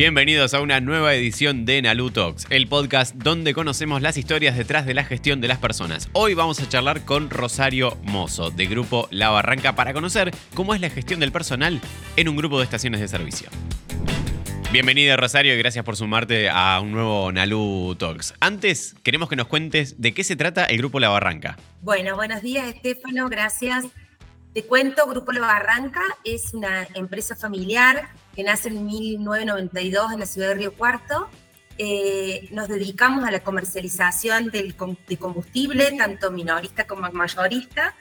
Bienvenidos a una nueva edición de Nalu Talks, el podcast donde conocemos las historias detrás de la gestión de las personas. Hoy vamos a charlar con Rosario Mozo, de Grupo La Barranca, para conocer cómo es la gestión del personal en un grupo de estaciones de servicio. Bienvenida Rosario y gracias por sumarte a un nuevo Nalu Talks. Antes, queremos que nos cuentes de qué se trata el Grupo La Barranca. Bueno, buenos días Estefano, gracias. Te cuento, Grupo La Barranca es una empresa familiar que nace en 1992 en la ciudad de Río Cuarto. Eh, nos dedicamos a la comercialización de combustible, tanto minorista como mayorista,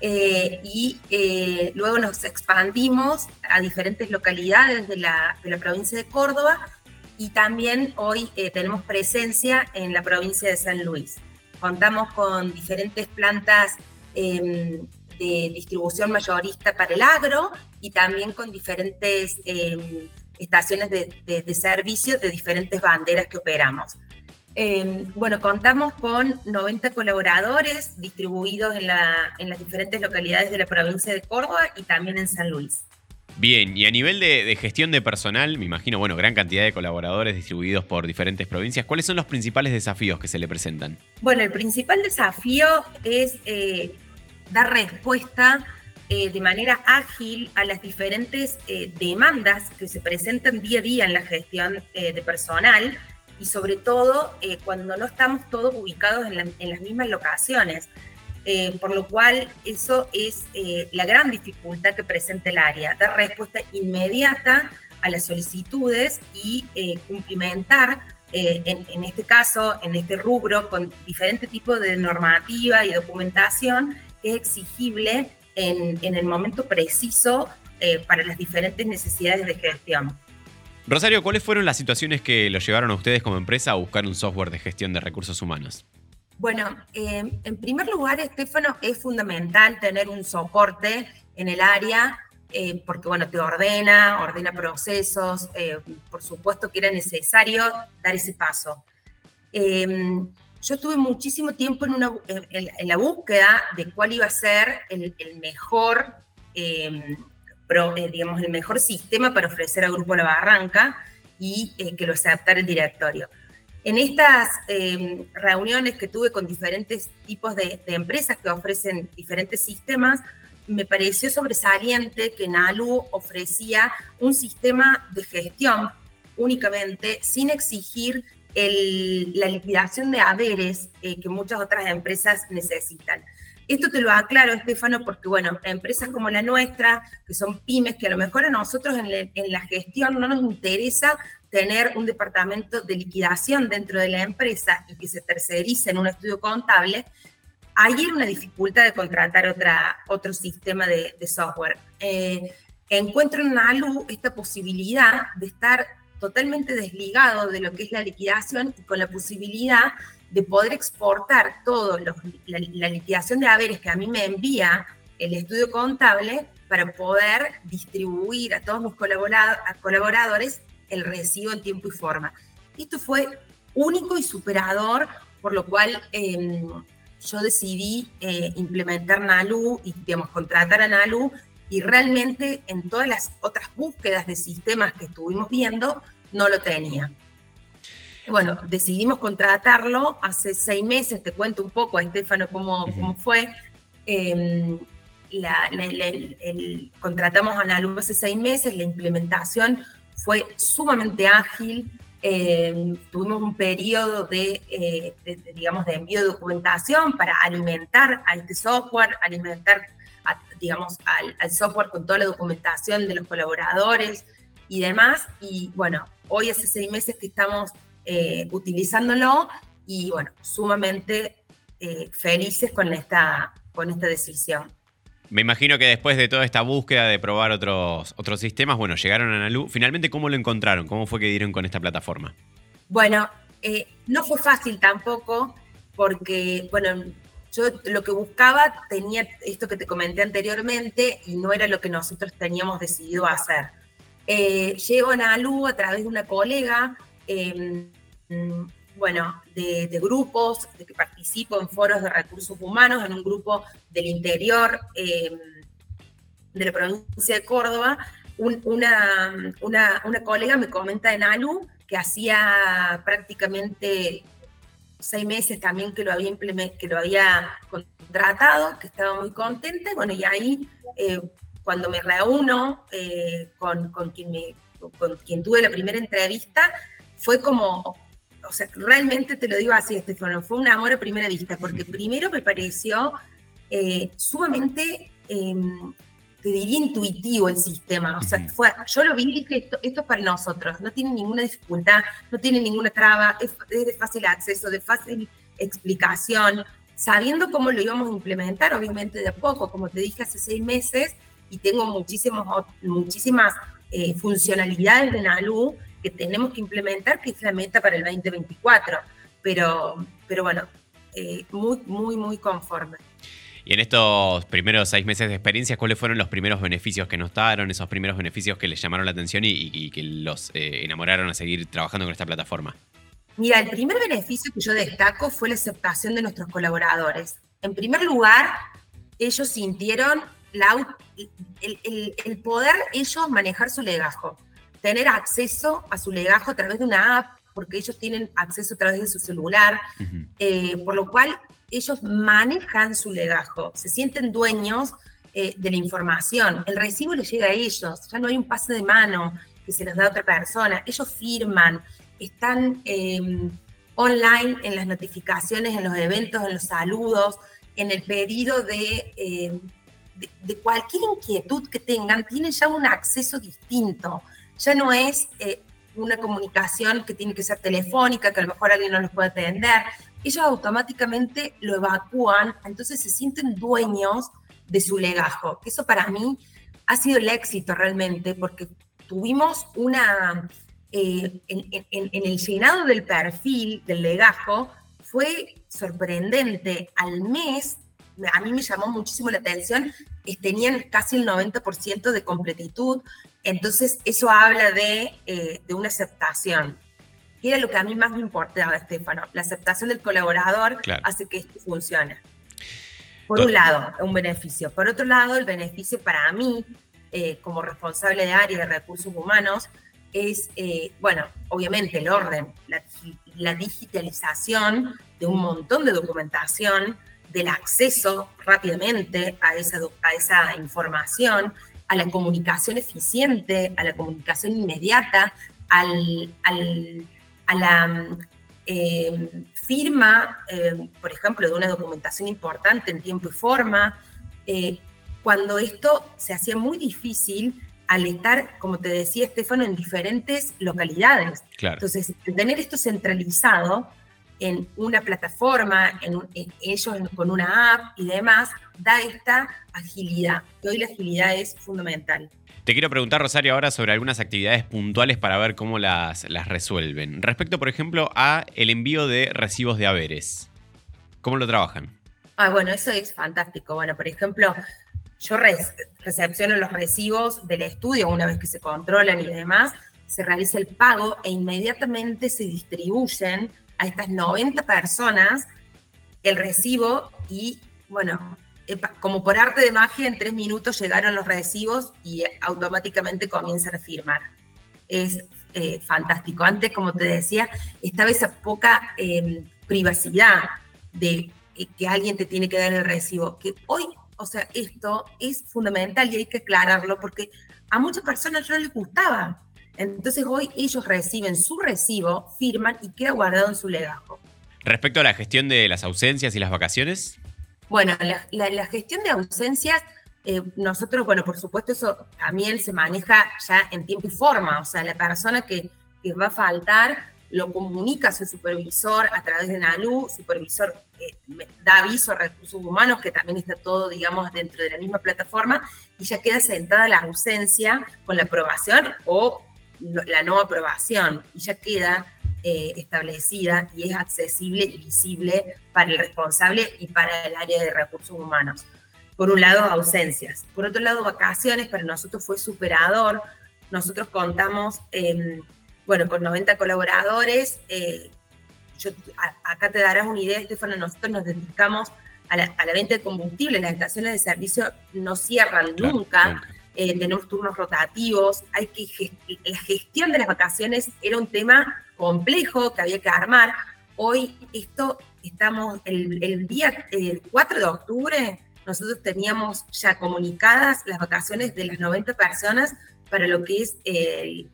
eh, y eh, luego nos expandimos a diferentes localidades de la, de la provincia de Córdoba y también hoy tenemos presencia en la provincia de San Luis. Contamos con diferentes plantas em, de distribución mayorista para el agro y también con diferentes em, estaciones de, servicio de diferentes banderas que operamos. Em, bueno, contamos con 90 colaboradores distribuidos en, las diferentes localidades de la provincia de Córdoba y también en San Luis. Bien, y a nivel de, de, gestión de personal, me imagino, bueno, gran cantidad de colaboradores distribuidos por diferentes provincias. ¿Cuáles son los principales desafíos que se le presentan? Bueno, el principal desafío es eh, dar respuesta eh, de manera ágil a las diferentes eh, demandas que se presentan día a día en la gestión eh, de personal y sobre todo cuando no estamos todos ubicados en, las mismas locaciones. por lo cual eso es la gran dificultad que presenta el área, dar respuesta inmediata a las solicitudes y cumplimentar en, en, este caso, en este rubro, con diferentes tipos de normativa y documentación que es exigible en, el momento preciso eh, para las diferentes necesidades de gestión. Rosario, ¿cuáles fueron las situaciones que lo llevaron a ustedes como empresa a buscar un software de gestión de recursos humanos? Bueno, eh, en primer lugar, Estefano, es fundamental tener un soporte en el área eh, porque, bueno, te ordena, ordena procesos, por supuesto que era necesario dar ese paso yo estuve muchísimo tiempo en, la búsqueda de cuál iba a ser el, mejor, em, eh, digamos, el mejor sistema para ofrecer al Grupo La Barranca y eh, que lo aceptara el directorio. En estas em, reuniones que tuve con diferentes tipos de, empresas que ofrecen diferentes sistemas, me pareció sobresaliente que NALU ofrecía un sistema de gestión únicamente sin exigir la liquidación de haberes eh, que muchas otras empresas necesitan. Esto te lo aclaro, Estefano, porque, bueno, empresas como la nuestra, que son pymes, que a lo mejor a nosotros en, la gestión no nos interesa tener un departamento de liquidación dentro de la empresa y que se tercerice en un estudio contable, hay una dificultad de contratar otra, otro sistema de, software. Eh, encuentro en ALU esta posibilidad de estar totalmente desligado de lo que es la liquidación y con la posibilidad de poder exportar todo la, liquidación de haberes que a mí me envía el estudio contable para poder distribuir a todos mis colaboradores el recibo en tiempo y forma. Esto fue único y superador, por lo cual em, yo decidí eh, implementar NALU y digamos, contratar a NALU y realmente en todas las otras búsquedas de sistemas que estuvimos viendo, no lo tenía. Bueno, decidimos contratarlo hace seis meses, te cuento un poco, Estefano, cómo, cómo fue. Em, contratamos a Analu hace seis meses, la implementación fue sumamente ágil, em, tuvimos un periodo eh, de, digamos, de envío de documentación para alimentar a este software, alimentar digamos, al, software con toda la documentación de los colaboradores y demás. Y bueno, hoy hace seis meses que estamos eh, utilizándolo y bueno, sumamente eh, felices con esta, con esta decisión. Me imagino que después de toda esta búsqueda de probar otros, otros sistemas, bueno, llegaron a Nalu. Finalmente, ¿cómo lo encontraron? ¿Cómo fue que dieron con esta plataforma? Bueno, eh, no fue fácil tampoco, porque, bueno, yo lo que buscaba tenía esto que te comenté anteriormente y no era lo que nosotros teníamos decidido hacer. Eh, llego a Nalu a través de una colega, em, bueno, de, grupos, de que participo en foros de recursos humanos, en un grupo del interior em, de la provincia de Córdoba, una, una, una, colega me comenta en ALU que hacía prácticamente seis meses también que lo había, que lo había contratado, que estaba muy contenta. Bueno, y ahí eh, cuando me reúno eh, con, con, quien me, con quien tuve la primera entrevista, fue como, o sea, realmente te lo digo así, Estefano, fue un amor a primera vista, porque primero me pareció eh, sumamente em, te diría intuitivo el sistema. O sea, fue, yo lo vi y dije, esto, esto es para nosotros, no tiene ninguna dificultad, no tiene ninguna traba, es, de fácil acceso, de fácil explicación, sabiendo cómo lo íbamos a implementar, obviamente de a poco, como te dije hace seis meses, y tengo muchísimos, muchísimas eh, funcionalidades de NALU que tenemos que implementar, que es la meta para el 2024. Pero, pero bueno, eh, muy, muy, muy conforme. Y en estos primeros seis meses de experiencia, ¿cuáles fueron los primeros beneficios que notaron, esos primeros beneficios que les llamaron la atención y, que los eh, enamoraron a seguir trabajando con esta plataforma? Mira, el primer beneficio que yo destaco fue la aceptación de nuestros colaboradores. En primer lugar, ellos sintieron el, poder ellos manejar su legajo, tener acceso a su legajo a través de una app, porque ellos tienen acceso a través de su celular, eh, por lo cual ellos manejan su legajo, se sienten dueños eh, de la información, el recibo les llega a ellos, ya no hay un pase de mano que se les da a otra persona, ellos firman, están em, online en las notificaciones, en los eventos, en los saludos, en el pedido de, em, de, cualquier inquietud que tengan, tienen ya un acceso distinto, ya no es... Eh, una comunicación que tiene que ser telefónica, que a lo mejor alguien no los puede atender, ellos automáticamente lo evacúan, entonces se sienten dueños de su legajo. Eso para mí ha sido el éxito realmente, porque tuvimos una, eh, en, el llenado del perfil del legajo, fue sorprendente. Al mes, a mí me llamó muchísimo la atención, tenían casi el 90% de completitud, entonces eso habla de, eh, de una aceptación era lo que a mí más me importaba, Estefano. La aceptación del colaborador hace que esto funcione. Por un lado, un beneficio. Por otro lado, el beneficio para mí, eh, como responsable de área de recursos humanos, es, eh, bueno, obviamente el orden, la, digitalización de un montón de documentación, del acceso rápidamente a esa, a esa información, a la comunicación eficiente, a la comunicación inmediata, al, al a la eh, firma, eh, por ejemplo, de una documentación importante en tiempo y forma, eh, cuando esto se hacía muy difícil al estar, como te decía Estefano, en diferentes localidades. Entonces, tener esto centralizado en una plataforma, en, en ellos con una app y demás, da esta agilidad. Y hoy la agilidad es fundamental. Te quiero preguntar, Rosario, ahora sobre algunas actividades puntuales para ver cómo las, las resuelven. Respecto, por ejemplo, a el envío de recibos de haberes. ¿Cómo lo trabajan? Ah, bueno, eso es fantástico. Bueno, por ejemplo, yo recepciono los recibos del estudio una vez que se controlan y demás, se realiza el pago e inmediatamente se distribuyen a estas 90 personas el recibo y, bueno, como por arte de magia, en tres minutos llegaron los recibos y automáticamente comienzan a firmar. Es eh, fantástico. Antes, como te decía, estaba esa poca em, privacidad de eh, que alguien te tiene que dar el recibo, que hoy, o sea, esto es fundamental y hay que aclararlo porque a muchas personas no les gustaba. Entonces hoy ellos reciben su recibo, firman y queda guardado en su legajo. Respecto a la gestión de las ausencias y las vacaciones. Bueno, la, gestión de ausencias, eh, nosotros, bueno, por supuesto, eso también se maneja ya en tiempo y forma. O sea, la persona que, va a faltar lo comunica a su supervisor a través de NALU, supervisor eh, da aviso a recursos humanos, que también está todo, digamos, dentro de la misma plataforma, y ya queda sentada la ausencia con la aprobación o la no aprobación, y ya queda eh, establecida y es accesible y visible para el responsable y para el área de recursos humanos. Por un lado, ausencias. Por otro lado, vacaciones para nosotros fue superador. Nosotros contamos, bueno, con 90 colaboradores. Eh, acá te darás una idea, Estefano, nosotros nos dedicamos a la, venta de combustible. Las estaciones de servicio no cierran nunca. Eh, tenemos turnos rotativos, hay que la gestión de las vacaciones era un tema complejo que había que armar. Hoy esto estamos, el, día 4 de octubre, nosotros teníamos ya comunicadas las vacaciones de las 90 personas para lo que es el,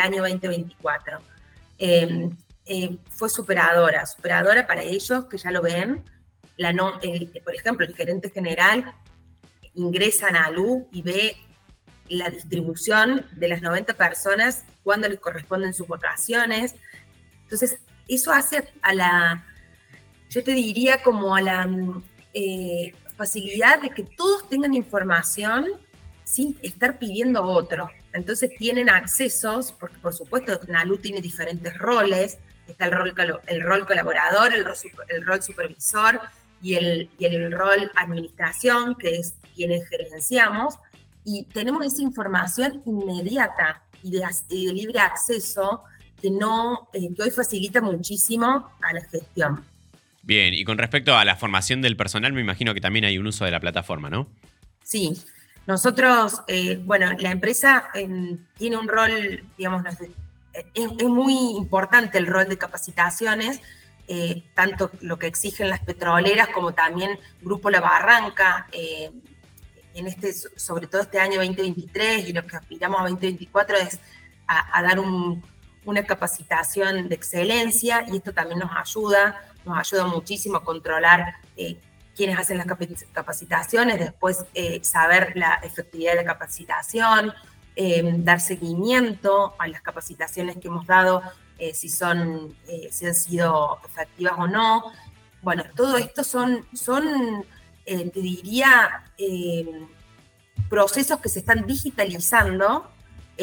año 2024. Em, eh, fue superadora, superadora para ellos que ya lo ven. La no, por ejemplo, el gerente general ingresa a NALU y ve la distribución de las 90 personas, cuando les corresponden sus vacaciones. Entonces, eso hace a la, yo te diría como a la eh, facilidad de que todos tengan información sin estar pidiendo otro. Entonces tienen accesos, porque por supuesto NALU tiene diferentes roles, está el rol, el rol colaborador, el rol, el rol supervisor y el, y el rol administración, que es quienes gerenciamos, y tenemos esa información inmediata y de, libre acceso que, no, eh, que hoy facilita muchísimo a la gestión. Bien, y con respecto a la formación del personal, me imagino que también hay un uso de la plataforma, ¿no? Sí, nosotros, eh, bueno, la empresa tiene un rol, digamos, es, muy importante el rol de capacitaciones, eh, tanto lo que exigen las petroleras como también Grupo La Barranca, eh, en este, sobre todo este año 2023 y lo que aspiramos a 2024 es a, dar una capacitación de excelencia y esto también nos ayuda nos ayuda muchísimo a controlar eh, quiénes hacen las capacitaciones, después eh, saber la efectividad de la capacitación, eh, dar seguimiento a las capacitaciones que hemos dado, si, son, si han sido efectivas o no. Bueno, todo esto son, son te diría, procesos que se están digitalizando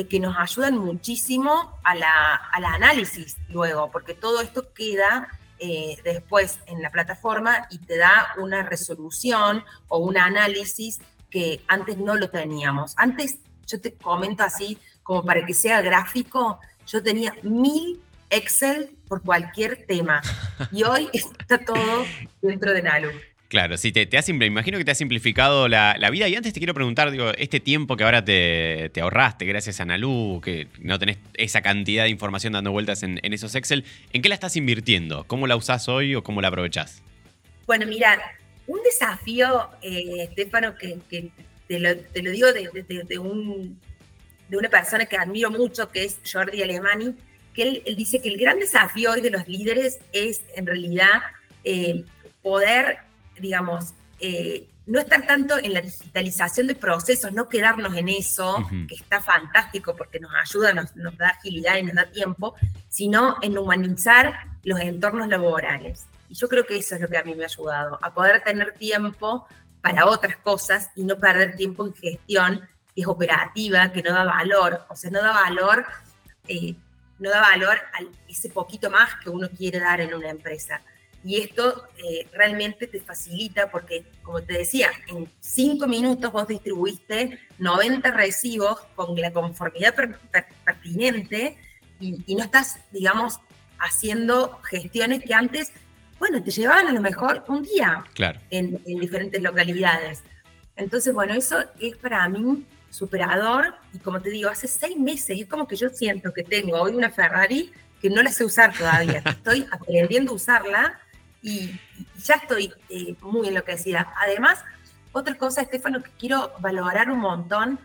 que nos ayudan muchísimo a la, al análisis luego, porque todo esto queda eh, después en la plataforma y te da una resolución o un análisis que antes no lo teníamos. Antes, yo te comento así, como para que sea gráfico, yo tenía mil Excel por cualquier tema y hoy está todo dentro de Nalu. Claro, sí, te, te ha, imagino que te ha simplificado la, vida. Y antes te quiero preguntar, digo, este tiempo que ahora te, ahorraste gracias a Nalu, que no tenés esa cantidad de información dando vueltas en, esos Excel, ¿en qué la estás invirtiendo? ¿Cómo la usás hoy o cómo la aprovechás? Bueno, mira, un desafío, eh, Estefano, que, te, lo, digo de, un, de una persona que admiro mucho, que es Jordi Alemani, que él, dice que el gran desafío hoy de los líderes es en realidad eh, poder digamos, eh, no estar tanto en la digitalización de procesos, no quedarnos en eso, que está fantástico porque nos ayuda, nos, da agilidad y nos da tiempo, sino en humanizar los entornos laborales. Y yo creo que eso es lo que a mí me ha ayudado, a poder tener tiempo para otras cosas y no perder tiempo en gestión que es operativa, que no da valor, o sea, no da valor, eh, no da valor a ese poquito más que uno quiere dar en una empresa. Y esto eh, realmente te facilita porque, como te decía, en cinco minutos vos distribuiste 90 recibos con la conformidad pertinente y, no estás, digamos, haciendo gestiones que antes, bueno, te llevaban a lo mejor un día claro. en, en diferentes localidades. Entonces, bueno, eso es para mí superador y como te digo, hace seis meses es como que yo siento que tengo hoy una Ferrari que no la sé usar todavía, estoy aprendiendo a usarla y, ya estoy eh, muy enloquecida. Además, otra cosa, Estefano, que quiero valorar un montón,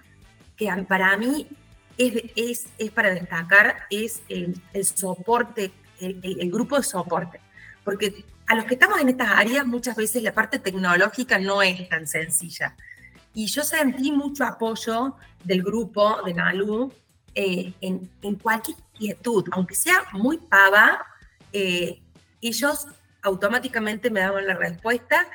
que para mí es, es, para destacar, es el, soporte, el, grupo de soporte. Porque a los que estamos en estas áreas, muchas veces la parte tecnológica no es tan sencilla. Y yo sentí mucho apoyo del grupo de Nalu eh, en, cualquier inquietud, aunque sea muy pava, eh, ellos automáticamente me daban la respuesta,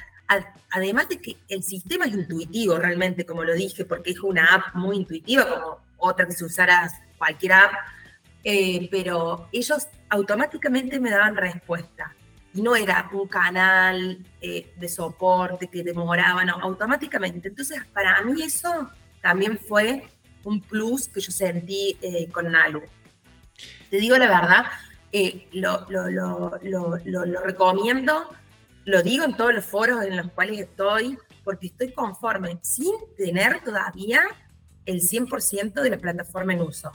además de que el sistema es intuitivo realmente, como lo dije, porque es una app muy intuitiva, como otra que se usara cualquier app, eh, pero ellos automáticamente me daban respuesta. Y no era un canal eh, de soporte que demoraba, no, automáticamente. Entonces, para mí eso también fue un plus que yo sentí eh, con Nalu. Te digo la verdad, eh, lo, recomiendo, lo digo en todos los foros en los cuales estoy, porque estoy conforme, sin tener todavía el 100% de la plataforma en uso.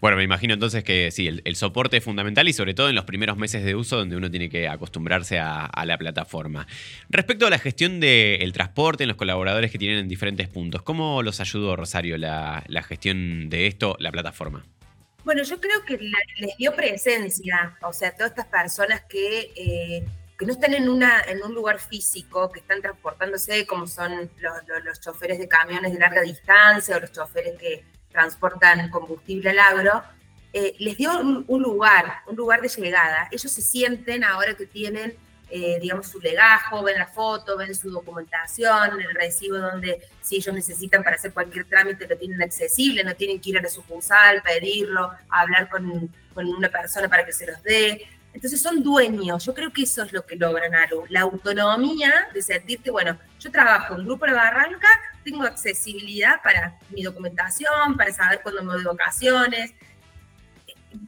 Bueno, me imagino entonces que sí, el, soporte es fundamental y sobre todo en los primeros meses de uso donde uno tiene que acostumbrarse a, la plataforma. Respecto a la gestión del transporte en los colaboradores que tienen en diferentes puntos, ¿cómo los ayudó Rosario la, gestión de esto, la plataforma? Bueno, yo creo que les dio presencia, o sea, todas estas personas que, eh, que no están en, una, en un lugar físico, que están transportándose, como son los choferes de camiones de larga distancia o los choferes que transportan combustible al agro, eh, les dio un, lugar, un lugar de llegada. Ellos se sienten ahora que tienen, eh, digamos, su legajo, ven la foto, ven su documentación, el recibo donde si ellos necesitan para hacer cualquier trámite lo tienen accesible, no tienen que ir a la sucursal, pedirlo, hablar con, con una persona para que se los dé. Entonces son dueños, yo creo que eso es lo que logran algo, la autonomía de sentirte, bueno, yo trabajo en Grupo La Barranca, tengo accesibilidad para mi documentación, para saber cuándo me voy de vacaciones.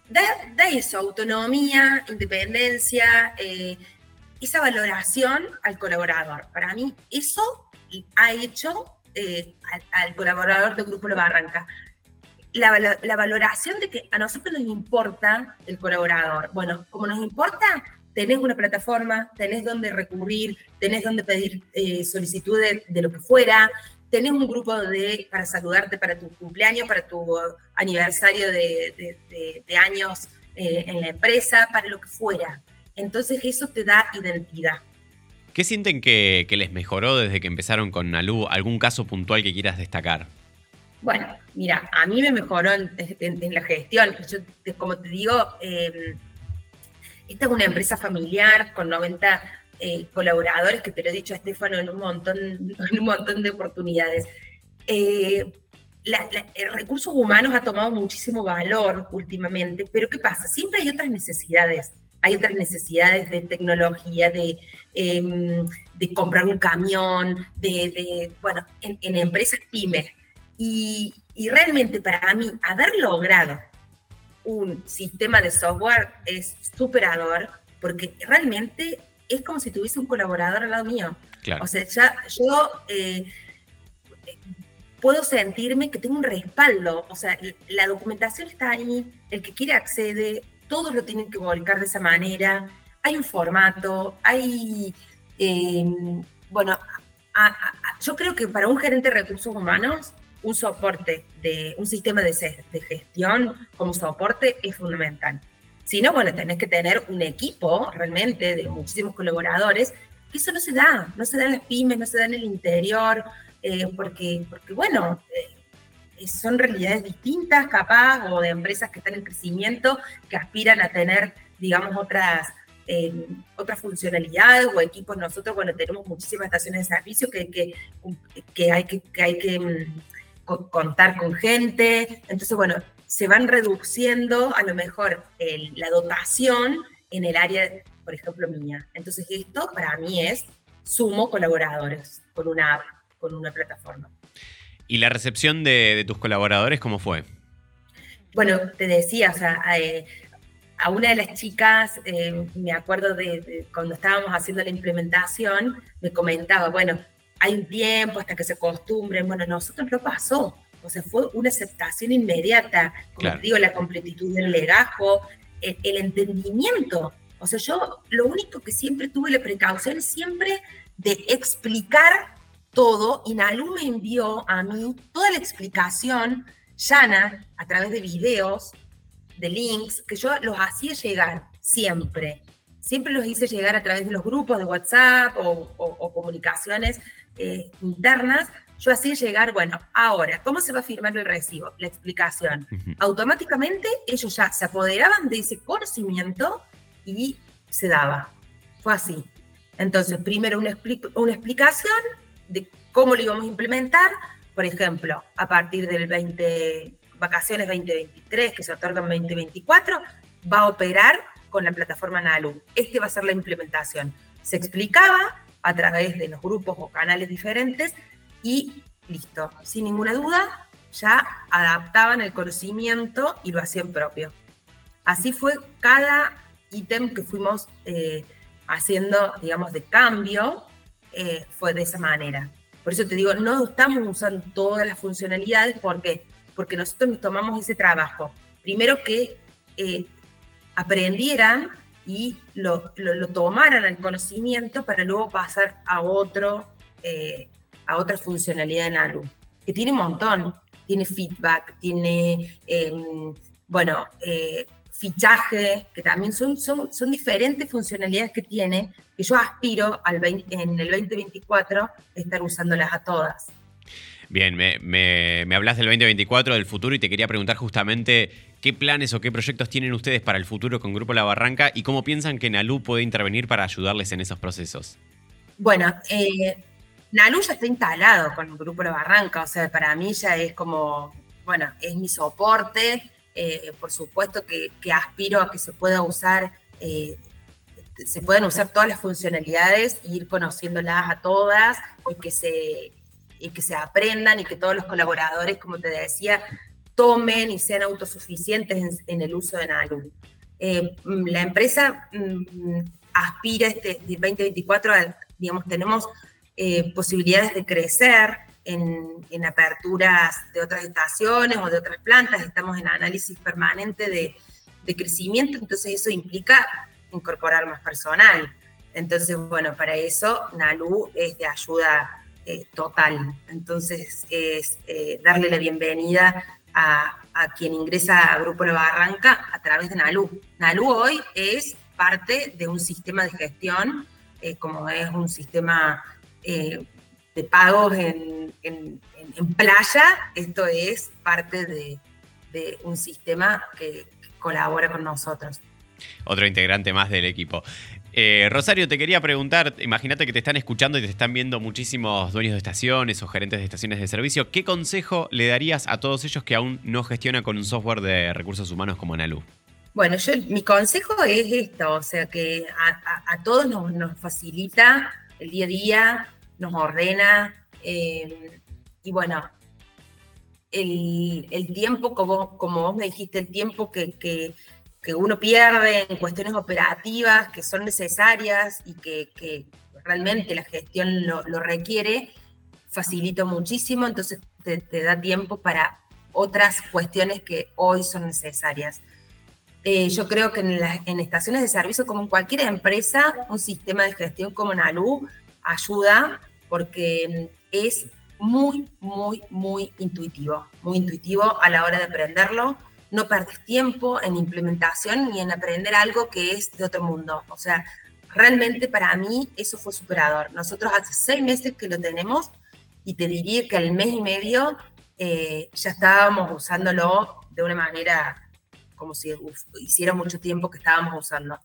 Da, eso, autonomía, independencia, eh, esa valoración al colaborador. Para mí eso ha hecho eh, al, colaborador del Grupo La Barranca la, valoración de que a nosotros nos importa el colaborador. Bueno, como nos importa, tenés una plataforma, tenés donde recurrir, tenés donde pedir eh, solicitudes de lo que fuera, tenés un grupo de, para saludarte para tu cumpleaños, para tu aniversario de, años eh, en la empresa, para lo que fuera. Entonces eso te da identidad. ¿Qué sienten que, que les mejoró desde que empezaron con Nalu? ¿Algún caso puntual que quieras destacar? Bueno, mira, a mí me mejoró en, la gestión. Yo, como te digo, em, esta es una empresa familiar con 90 eh, colaboradores, que te lo he dicho a Estefano en un montón, en un montón de oportunidades. Eh, el recursos humanos ha tomado muchísimo valor últimamente, pero ¿qué pasa? Siempre hay otras necesidades. Hay otras necesidades de tecnología, de, em, de comprar un camión, de, bueno, en, en empresas pymes y, realmente para mí, haber logrado un sistema de software es superador, porque realmente es como si tuviese un colaborador al lado mío. O sea, ya yo eh, puedo sentirme que tengo un respaldo. O sea, la documentación está ahí, el que quiere accede, todos lo tienen que volcar de esa manera. Hay un formato, hay. Eh, bueno, yo creo que para un gerente de recursos humanos un soporte de un sistema de, gestión como soporte es fundamental. Si no, bueno, tenés que tener un equipo realmente de muchísimos colaboradores. Eso no se da, no se da en las pymes, no se da en el interior, eh, porque, porque, bueno, eh, son realidades distintas, capaz, o de empresas que están en crecimiento, que aspiran a tener, digamos, otras, eh, otras funcionalidades o equipos. Nosotros, bueno, tenemos muchísimas estaciones de servicio que, que, hay que, hay que mm, contar con gente. Entonces, bueno, se van reduciendo a lo mejor la dotación en el área, por ejemplo, mía. Entonces, esto para mí es sumo colaboradores con una con una plataforma. ¿Y la recepción de, tus colaboradores cómo fue? Bueno, te decía, o sea, eh, a una de las chicas, eh, me acuerdo de, cuando estábamos haciendo la implementación, me comentaba, bueno, hay un tiempo hasta que se acostumbren. Bueno, nosotros no pasó. O sea, fue una aceptación inmediata, como te digo, la completitud del legajo, el, entendimiento. O sea, yo lo único que siempre tuve la precaución es siempre de explicar todo y Nalu me envió a mí toda la explicación llana a través de videos, de links, que yo los hacía llegar siempre. Siempre los hice llegar a través de los grupos de WhatsApp o comunicaciones eh, internas, yo hacía llegar, bueno, ahora, ¿cómo se va a firmar el recibo? La explicación. Automáticamente ellos ya se apoderaban de ese conocimiento y se daba. Fue así. Entonces, primero una, una explicación de cómo lo íbamos a implementar, por ejemplo, a partir del 20, vacaciones 2023, que se otorgan 2024, va a operar con la plataforma NALU. Este va a ser la implementación. Se explicaba, a través de los grupos o canales diferentes y listo, sin ninguna duda, ya adaptaban el conocimiento y lo hacían propio. Así fue cada ítem que fuimos eh, haciendo, digamos, de cambio, eh, fue de esa manera. Por eso te digo, no estamos usando todas las funcionalidades porque, porque nosotros nos tomamos ese trabajo. Primero que eh, aprendieran y lo, lo, tomaran al conocimiento para luego pasar a otro, eh, a otra funcionalidad en ALU, que tiene un montón, tiene feedback, tiene, em, bueno, eh, fichaje, que también son, son, son diferentes funcionalidades que tiene, que yo aspiro al en el 2024 a estar usándolas a todas. Bien, me, me, me, hablas del 2024, del futuro, y te quería preguntar justamente qué planes o qué proyectos tienen ustedes para el futuro con Grupo La Barranca y cómo piensan que Nalu puede intervenir para ayudarles en esos procesos. Bueno, eh, Nalu ya está instalado con el Grupo La Barranca, o sea, para mí ya es como, bueno, es mi soporte, eh, por supuesto que, aspiro a que se pueda usar, eh, se puedan usar todas las funcionalidades e ir conociéndolas a todas y que se, y que se aprendan y que todos los colaboradores, como te decía, tomen y sean autosuficientes en, el uso de Nalu. Eh, la empresa mm, aspira este 2024, digamos, tenemos posibilidades de crecer, en, aperturas de otras estaciones o de otras plantas, estamos en análisis permanente de, crecimiento, entonces eso implica incorporar más personal. Entonces, bueno, para eso NALU es de ayuda eh, total. Entonces, es eh, darle la bienvenida a, quien ingresa a Grupo La Barranca a través de NALU. NALU hoy es parte de un sistema de gestión, eh, como es un sistema de pagos en, playa, esto es parte de, un sistema que, colabora con nosotros. Otro integrante más del equipo. Eh, Rosario, te quería preguntar, imagínate que te están escuchando y te están viendo muchísimos dueños de estaciones o gerentes de estaciones de servicio. ¿Qué consejo le darías a todos ellos que aún no gestionan con un software de recursos humanos como Nalu? Bueno, yo, mi consejo es esto, o sea, que a, todos nos, nos, facilita el día a día, nos ordena. Eh, y bueno, el, tiempo, como, como vos me dijiste, el tiempo que, que, uno pierde en cuestiones operativas que son necesarias y que, realmente la gestión lo, requiere, facilita muchísimo, entonces te, da tiempo para otras cuestiones que hoy son necesarias. Eh, yo creo que en, en, estaciones de servicio, como en cualquier empresa, un sistema de gestión como NALU ayuda porque es muy, muy, muy intuitivo, muy intuitivo a la hora de aprenderlo. No perdes tiempo en implementación ni en aprender algo que es de otro mundo. O sea, realmente para mí eso fue superador. Nosotros hace seis meses que lo tenemos y te diría que al mes y medio eh, ya estábamos usándolo de una manera como si hiciera mucho tiempo que estábamos usando.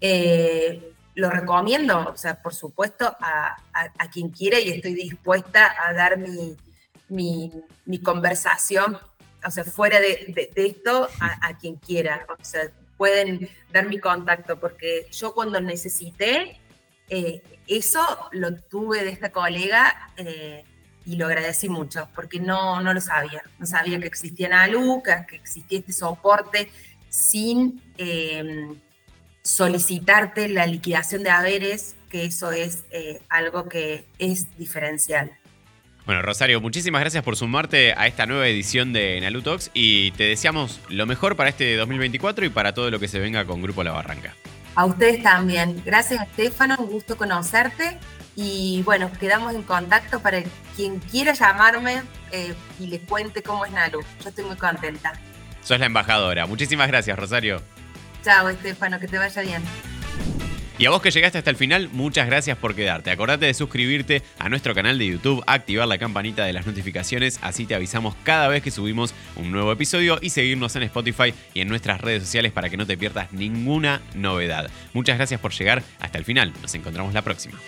Eh, lo recomiendo, o sea, por supuesto, a, quien quiera y estoy dispuesta a dar mi, mi, conversación, o sea, fuera de, esto, a, quien quiera. O sea, pueden dar mi contacto, porque yo cuando necesité, eh, eso lo tuve de esta colega eh, y lo agradecí mucho, porque no, no lo sabía. No sabía que existía Nalu, que, que existía este soporte sin... Eh, solicitarte la liquidación de haberes, que eso es eh, algo que es diferencial. Bueno, Rosario, muchísimas gracias por sumarte a esta nueva edición de Nalutox y te deseamos lo mejor para este 2024 y para todo lo que se venga con Grupo La Barranca. A ustedes también. Gracias, Estefano. Un gusto conocerte. Y bueno, quedamos en contacto para quien quiera llamarme eh, y les cuente cómo es Nalu. Yo estoy muy contenta. Sos la embajadora. Muchísimas gracias, Rosario. Chao, Estefano, que te vaya bien. Y a vos que llegaste hasta el final, muchas gracias por quedarte. Acordate de suscribirte a nuestro canal de YouTube, activar la campanita de las notificaciones, así te avisamos cada vez que subimos un nuevo episodio y seguirnos en Spotify y en nuestras redes sociales para que no te pierdas ninguna novedad. Muchas gracias por llegar hasta el final. Nos encontramos la próxima.